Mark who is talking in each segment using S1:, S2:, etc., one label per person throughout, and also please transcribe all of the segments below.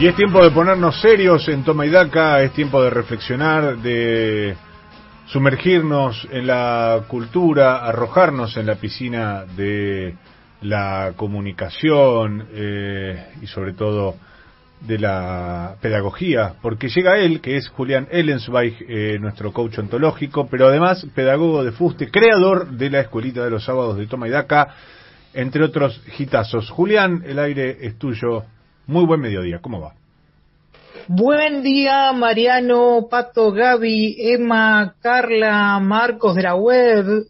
S1: Y es tiempo de ponernos serios en Toma es tiempo de reflexionar, de sumergirnos en la cultura, arrojarnos en la piscina de la comunicación eh, y sobre todo de la pedagogía, porque llega él, que es Julián Ellensweig, eh, nuestro coach ontológico, pero además pedagogo de fuste, creador de la Escuelita de los Sábados de Toma y Daca, entre otros hitazos. Julián, el aire es tuyo. Muy buen mediodía, ¿cómo va?
S2: Buen día, Mariano, Pato, Gaby, Emma, Carla, Marcos de la web,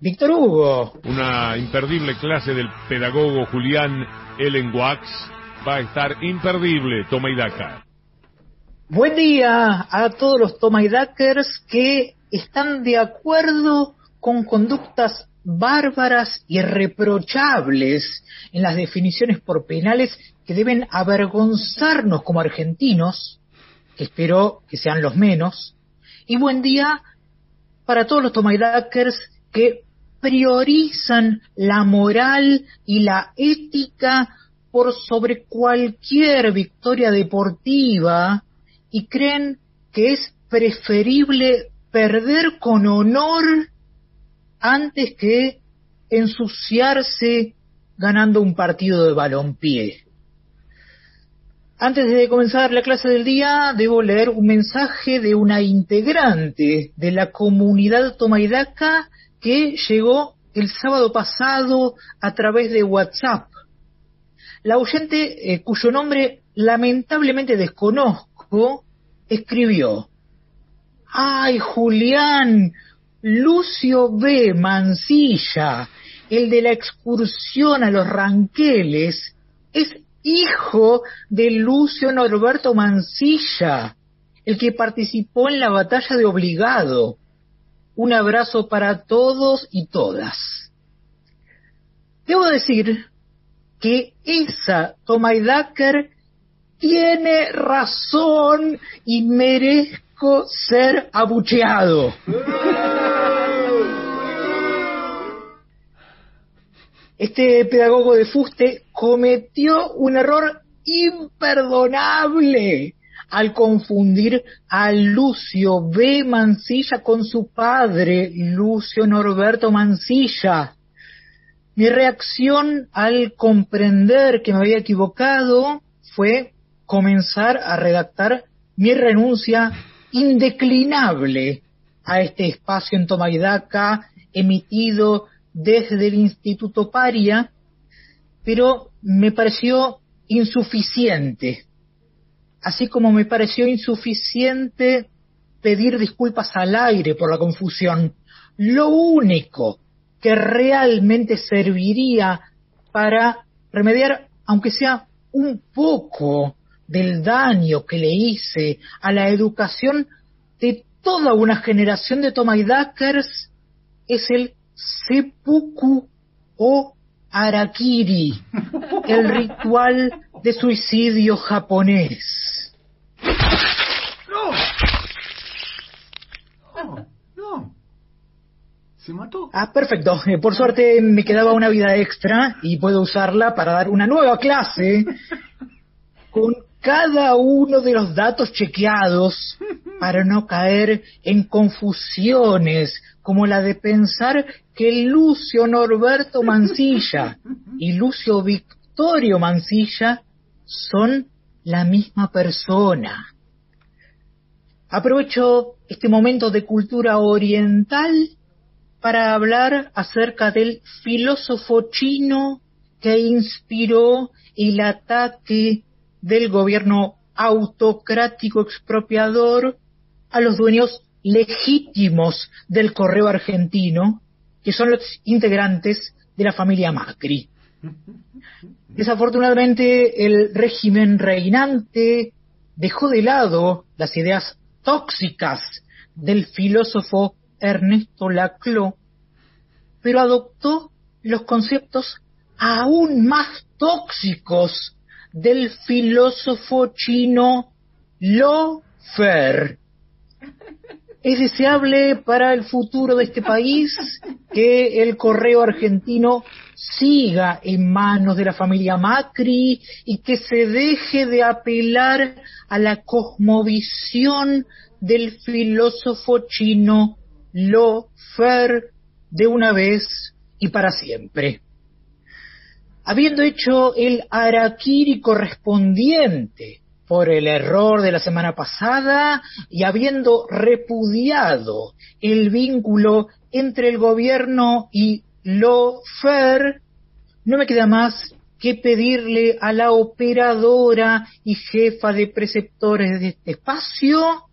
S2: Víctor Hugo.
S3: Una imperdible clase del pedagogo Julián Ellen Wax va a estar imperdible, Toma y.
S2: Buen día a todos los Toma que están de acuerdo con conductas bárbaras y reprochables en las definiciones por penales que deben avergonzarnos como argentinos, que espero que sean los menos, y buen día para todos los tomaidakers que priorizan la moral y la ética por sobre cualquier victoria deportiva y creen que es preferible perder con honor antes que ensuciarse ganando un partido de balompié. Antes de comenzar la clase del día, debo leer un mensaje de una integrante de la comunidad Tomaidaca que llegó el sábado pasado a través de WhatsApp. La oyente, eh, cuyo nombre lamentablemente desconozco, escribió, ¡Ay, Julián! Lucio B. Mancilla, el de la excursión a los ranqueles, es hijo de Lucio Norberto Mancilla, el que participó en la batalla de Obligado. Un abrazo para todos y todas. Debo decir que esa Tomaidaker tiene razón y merezco ser abucheado. Este pedagogo de fuste cometió un error imperdonable al confundir a Lucio B. Mancilla con su padre, Lucio Norberto Mancilla. Mi reacción al comprender que me había equivocado fue comenzar a redactar mi renuncia indeclinable a este espacio en Tomaidaca emitido desde el Instituto Paria, pero me pareció insuficiente, así como me pareció insuficiente pedir disculpas al aire por la confusión. Lo único que realmente serviría para remediar, aunque sea un poco, del daño que le hice a la educación de toda una generación de Tomaidakers es el seppuku o arakiri, el ritual de suicidio japonés.
S1: No. No, no. Se mató.
S2: Ah, perfecto. Eh, por suerte me quedaba una vida extra y puedo usarla para dar una nueva clase con cada uno de los datos chequeados para no caer en confusiones como la de pensar que Lucio Norberto Mancilla y Lucio Victorio Mancilla son la misma persona. Aprovecho este momento de cultura oriental para hablar acerca del filósofo chino que inspiró el ataque del gobierno autocrático expropiador a los dueños legítimos del correo argentino, que son los integrantes de la familia Macri. Desafortunadamente, el régimen reinante dejó de lado las ideas tóxicas del filósofo Ernesto Laclau, pero adoptó los conceptos aún más tóxicos del filósofo chino Lo Fer. Es deseable para el futuro de este país que el correo argentino siga en manos de la familia Macri y que se deje de apelar a la cosmovisión del filósofo chino Lo Fer de una vez y para siempre. Habiendo hecho el araquiri correspondiente por el error de la semana pasada y habiendo repudiado el vínculo entre el gobierno y lo FER, no me queda más que pedirle a la operadora y jefa de preceptores de este espacio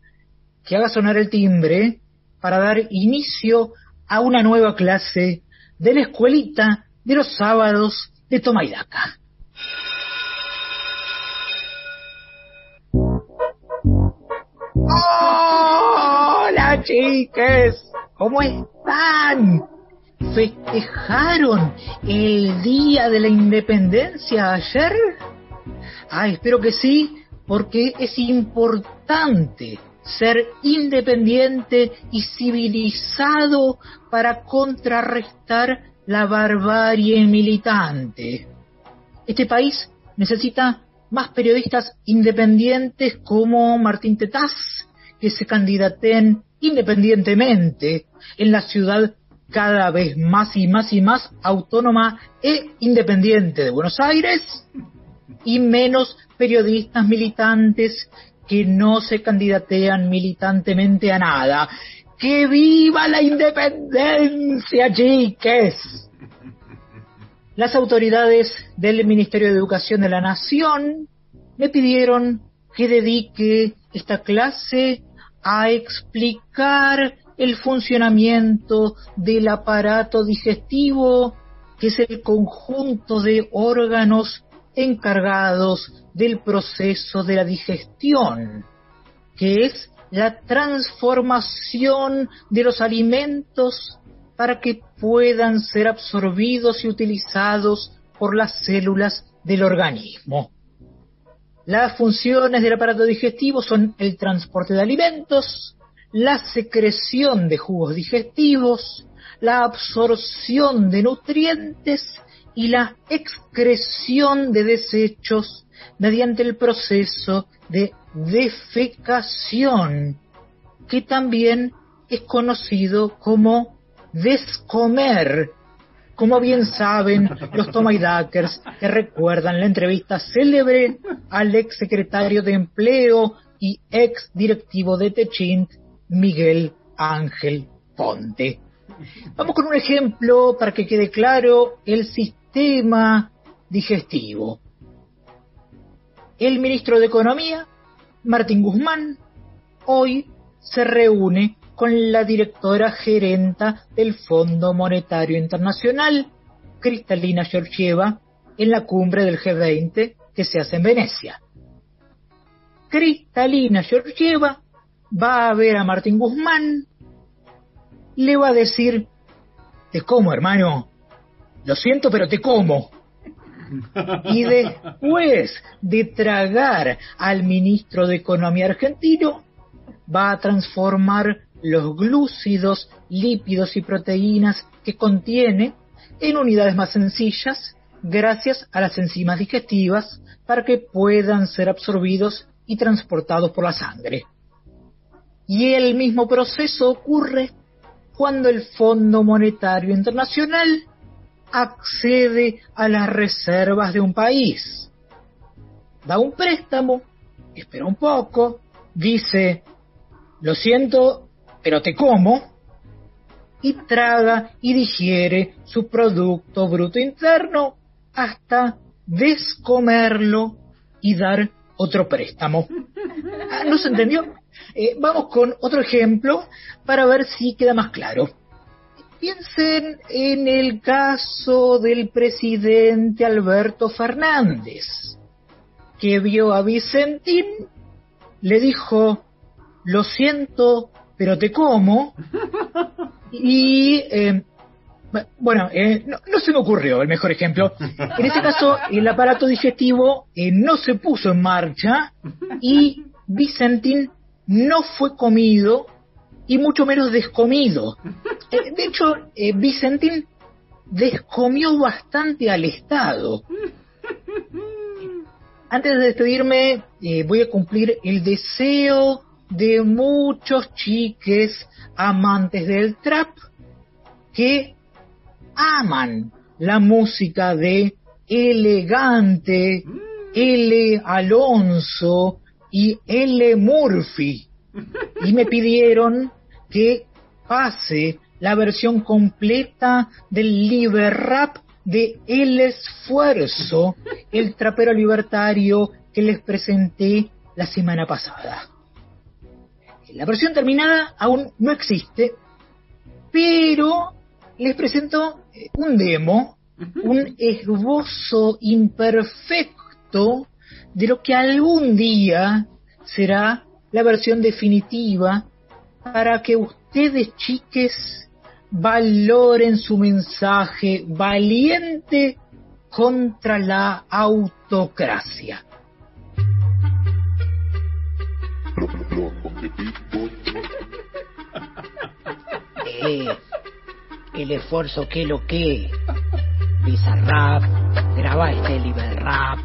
S2: que haga sonar el timbre para dar inicio a una nueva clase de la escuelita de los sábados de Tomaidaca. Hola chiques, ¿cómo están? ¿Festejaron el Día de la Independencia ayer? Ah, espero que sí, porque es importante ser independiente y civilizado para contrarrestar la barbarie militante. Este país necesita más periodistas independientes como Martín Tetaz, que se candidaten independientemente en la ciudad cada vez más y más y más autónoma e independiente de Buenos Aires y menos periodistas militantes que no se candidatean militantemente a nada. ¡Que viva la independencia, chiques! Las autoridades del Ministerio de Educación de la Nación me pidieron que dedique esta clase a explicar el funcionamiento del aparato digestivo, que es el conjunto de órganos encargados del proceso de la digestión, que es la transformación de los alimentos para que puedan ser absorbidos y utilizados por las células del organismo. Las funciones del aparato digestivo son el transporte de alimentos, la secreción de jugos digestivos, la absorción de nutrientes y la excreción de desechos mediante el proceso de defecación, que también es conocido como descomer. Como bien saben los Tomaidakers que recuerdan la entrevista célebre al ex secretario de Empleo y ex directivo de Techint, Miguel Ángel Ponte. Vamos con un ejemplo para que quede claro el sistema digestivo. El ministro de Economía, Martín Guzmán, hoy se reúne con la directora gerenta del Fondo Monetario Internacional, Cristalina Georgieva, en la cumbre del G20 que se hace en Venecia. Cristalina Georgieva va a ver a Martín Guzmán, le va a decir, te como hermano, lo siento pero te como. Y después de tragar al ministro de Economía argentino, va a transformar los glúcidos, lípidos y proteínas que contiene en unidades más sencillas gracias a las enzimas digestivas para que puedan ser absorbidos y transportados por la sangre. Y el mismo proceso ocurre cuando el Fondo Monetario Internacional accede a las reservas de un país. Da un préstamo, espera un poco, dice, lo siento, pero te como, y traga y digiere su Producto Bruto Interno hasta descomerlo y dar otro préstamo. Ah, ¿No se entendió? Eh, vamos con otro ejemplo para ver si queda más claro. Piensen en el caso del presidente Alberto Fernández, que vio a Vicentín, le dijo, lo siento, pero te como. Y eh, bueno, eh, no, se me ocurrió el mejor ejemplo. En este caso, el aparato digestivo eh, no se puso en marcha y Vicentín no fue comido y mucho menos descomido. Eh, de hecho, eh, Vicentín descomió bastante al Estado. Antes de despedirme, eh, voy a cumplir el deseo de muchos chiques amantes del trap que aman la música de Elegante, L. Alonso y L. Murphy. Y me pidieron que pase la versión completa del liber rap de El Esfuerzo, el trapero libertario que les presenté la semana pasada. La versión terminada aún no existe, pero les presento eh, un demo, un esbozo imperfecto de lo que algún día será la versión definitiva para que ustedes, chiques, valoren su mensaje valiente contra la autocracia. El esfuerzo que lo que. Bizarrap, graba este rap.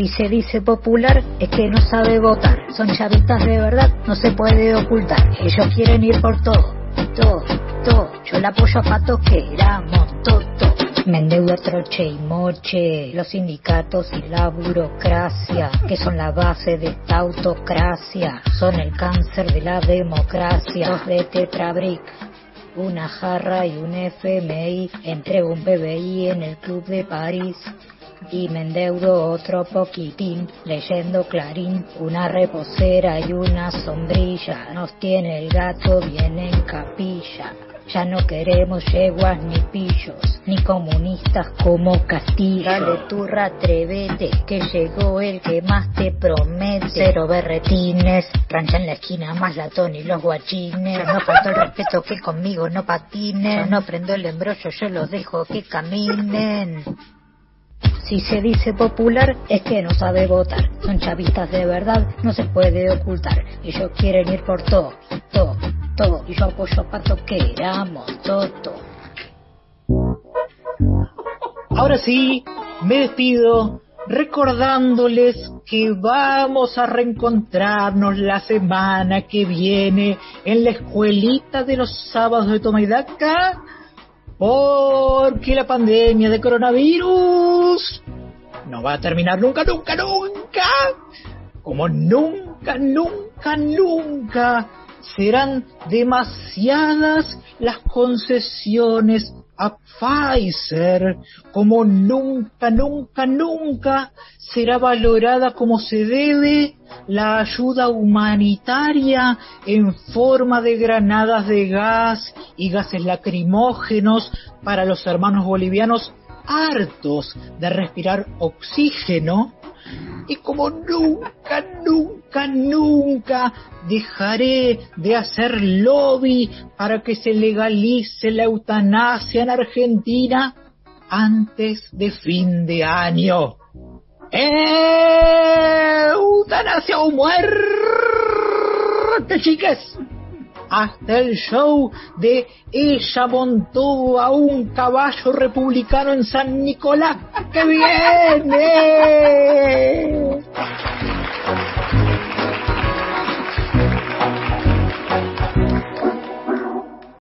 S4: Si se dice popular es que no sabe votar. Son chavitas de verdad, no se puede ocultar. Ellos quieren ir por todo, todo, todo. Yo la apoyo a Pato que éramos todo. Me endeudo troche y moche, los sindicatos y la burocracia, que son la base de esta autocracia, son el cáncer de la democracia. Dos de Tetrabric, una jarra y un FMI, entrego un PBI en el Club de París y me endeudo otro poquitín leyendo Clarín, una reposera y una sombrilla. Nos tiene el gato bien en capilla. Ya no queremos yeguas ni pillos, ni comunistas como Castillo. Dale turra, atrevete, que llegó el que más te promete. Cero berretines, rancha en la esquina, más latón y los guachines. no faltó el respeto que conmigo no patinen. no prendo el embrollo, yo los dejo que caminen. Si se dice popular es que no sabe votar. Son chavistas de verdad, no se puede ocultar. Ellos quieren ir por todo, todo, todo. Y yo apoyo a Pato que éramos todo.
S2: Ahora sí, me despido recordándoles que vamos a reencontrarnos la semana que viene en la escuelita de los sábados de Tomaidaca porque la pandemia de coronavirus no va a terminar nunca, nunca, nunca. Como nunca, nunca, nunca serán demasiadas las concesiones a Pfizer, como nunca, nunca, nunca será valorada como se debe la ayuda humanitaria en forma de granadas de gas y gases lacrimógenos para los hermanos bolivianos hartos de respirar oxígeno y como nunca, nunca, nunca dejaré de hacer lobby para que se legalice la eutanasia en Argentina antes de fin de año. ¡Eutanasia o muerte, chicas! Hasta el show de ella montó a un caballo republicano en San Nicolás que viene.